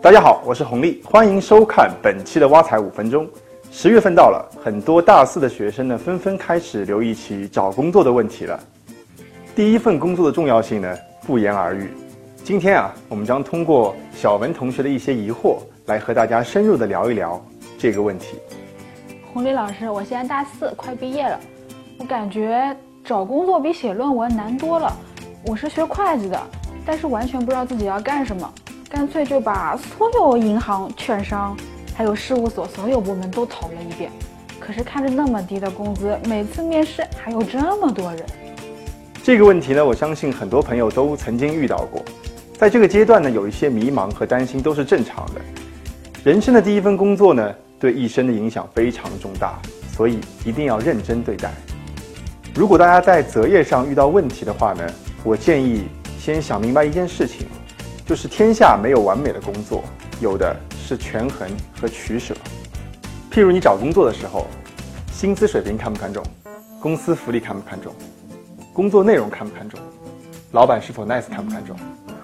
大家好，我是洪丽，欢迎收看本期的挖财五分钟。十月份到了，很多大四的学生呢，纷纷开始留意起找工作的问题了。第一份工作的重要性呢，不言而喻。今天啊，我们将通过小文同学的一些疑惑，来和大家深入的聊一聊这个问题。洪丽老师，我现在大四，快毕业了，我感觉找工作比写论文难多了。我是学会计的，但是完全不知道自己要干什么。干脆就把所有银行、券商，还有事务所所有部门都投了一遍，可是看着那么低的工资，每次面试还有这么多人。这个问题呢，我相信很多朋友都曾经遇到过，在这个阶段呢，有一些迷茫和担心都是正常的。人生的第一份工作呢，对一生的影响非常重大，所以一定要认真对待。如果大家在择业上遇到问题的话呢，我建议先想明白一件事情。就是天下没有完美的工作，有的是权衡和取舍。譬如你找工作的时候，薪资水平看不看重？公司福利看不看重？工作内容看不看重？老板是否 nice 看不看重？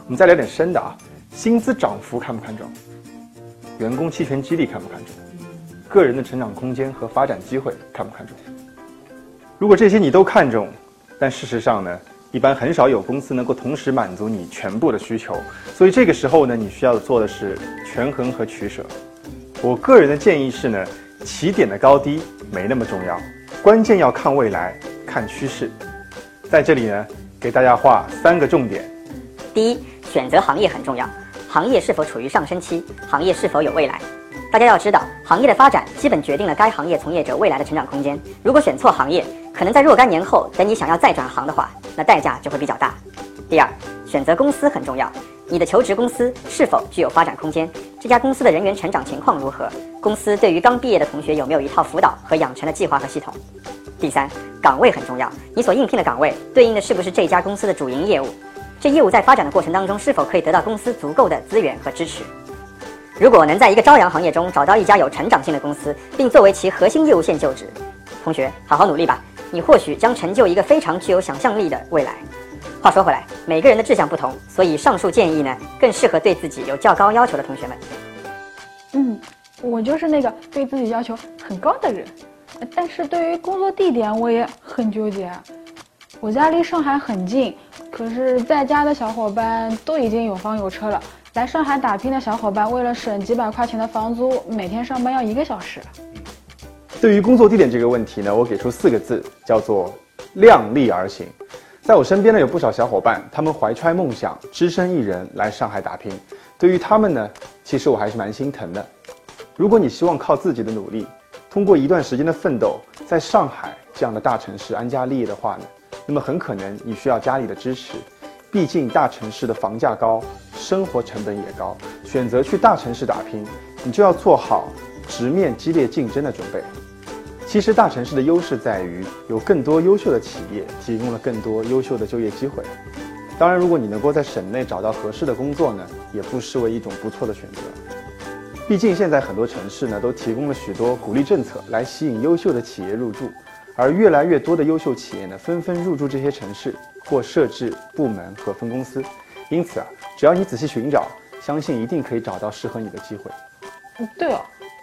我们再聊点深的啊，薪资涨幅看不看重？员工期权激励看不看重？个人的成长空间和发展机会看不看重？如果这些你都看重，但事实上呢？一般很少有公司能够同时满足你全部的需求，所以这个时候呢，你需要做的是权衡和取舍。我个人的建议是呢，起点的高低没那么重要，关键要看未来，看趋势。在这里呢，给大家画三个重点。第一，选择行业很重要，行业是否处于上升期，行业是否有未来。大家要知道，行业的发展基本决定了该行业从业者未来的成长空间。如果选错行业，可能在若干年后，等你想要再转行的话，那代价就会比较大。第二，选择公司很重要，你的求职公司是否具有发展空间？这家公司的人员成长情况如何？公司对于刚毕业的同学有没有一套辅导和养成的计划和系统？第三，岗位很重要，你所应聘的岗位对应的是不是这家公司的主营业务？这业务在发展的过程当中是否可以得到公司足够的资源和支持？如果能在一个朝阳行业中找到一家有成长性的公司，并作为其核心业务线就职，同学好好努力吧。你或许将成就一个非常具有想象力的未来。话说回来，每个人的志向不同，所以上述建议呢，更适合对自己有较高要求的同学们。嗯，我就是那个对自己要求很高的人，但是对于工作地点我也很纠结。我家离上海很近，可是在家的小伙伴都已经有房有车了，来上海打拼的小伙伴为了省几百块钱的房租，每天上班要一个小时。对于工作地点这个问题呢，我给出四个字，叫做量力而行。在我身边呢，有不少小伙伴，他们怀揣梦想，只身一人来上海打拼。对于他们呢，其实我还是蛮心疼的。如果你希望靠自己的努力，通过一段时间的奋斗，在上海这样的大城市安家立业的话呢，那么很可能你需要家里的支持。毕竟大城市的房价高，生活成本也高，选择去大城市打拼，你就要做好直面激烈竞争的准备。其实大城市的优势在于有更多优秀的企业，提供了更多优秀的就业机会。当然，如果你能够在省内找到合适的工作呢，也不失为一种不错的选择。毕竟现在很多城市呢都提供了许多鼓励政策来吸引优秀的企业入驻，而越来越多的优秀企业呢纷纷入驻这些城市或设置部门和分公司。因此啊，只要你仔细寻找，相信一定可以找到适合你的机会。嗯，对哦。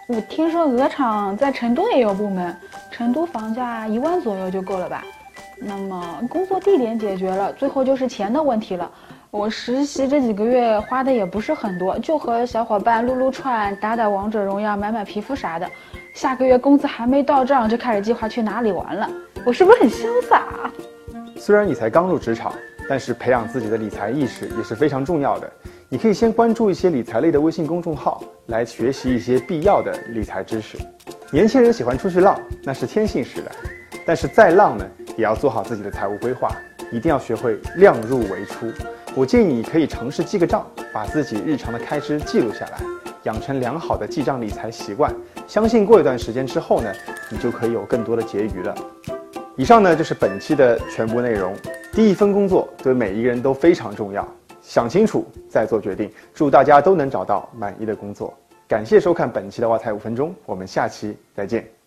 我听说鹅厂在成都也有部门，成都房价一万左右就够了吧？那么工作地点解决了，最后就是钱的问题了。我实习这几个月花的也不是很多，就和小伙伴撸撸串、打打王者荣耀、买买皮肤啥的。下个月工资还没到账，就开始计划去哪里玩了。我是不是很潇洒？虽然你才刚入职场，但是培养自己的理财意识也是非常重要的。你可以先关注一些理财类的微信公众号，来学习一些必要的理财知识。年轻人喜欢出去浪，那是天性使然。但是再浪呢，也要做好自己的财务规划，一定要学会量入为出。我建议你可以尝试记个账，把自己日常的开支记录下来，养成良好的记账理财习惯。相信过一段时间之后呢，你就可以有更多的结余了。以上呢就是本期的全部内容。第一份工作对每一个人都非常重要。想清楚再做决定，祝大家都能找到满意的工作。感谢收看本期的挖财五分钟，我们下期再见。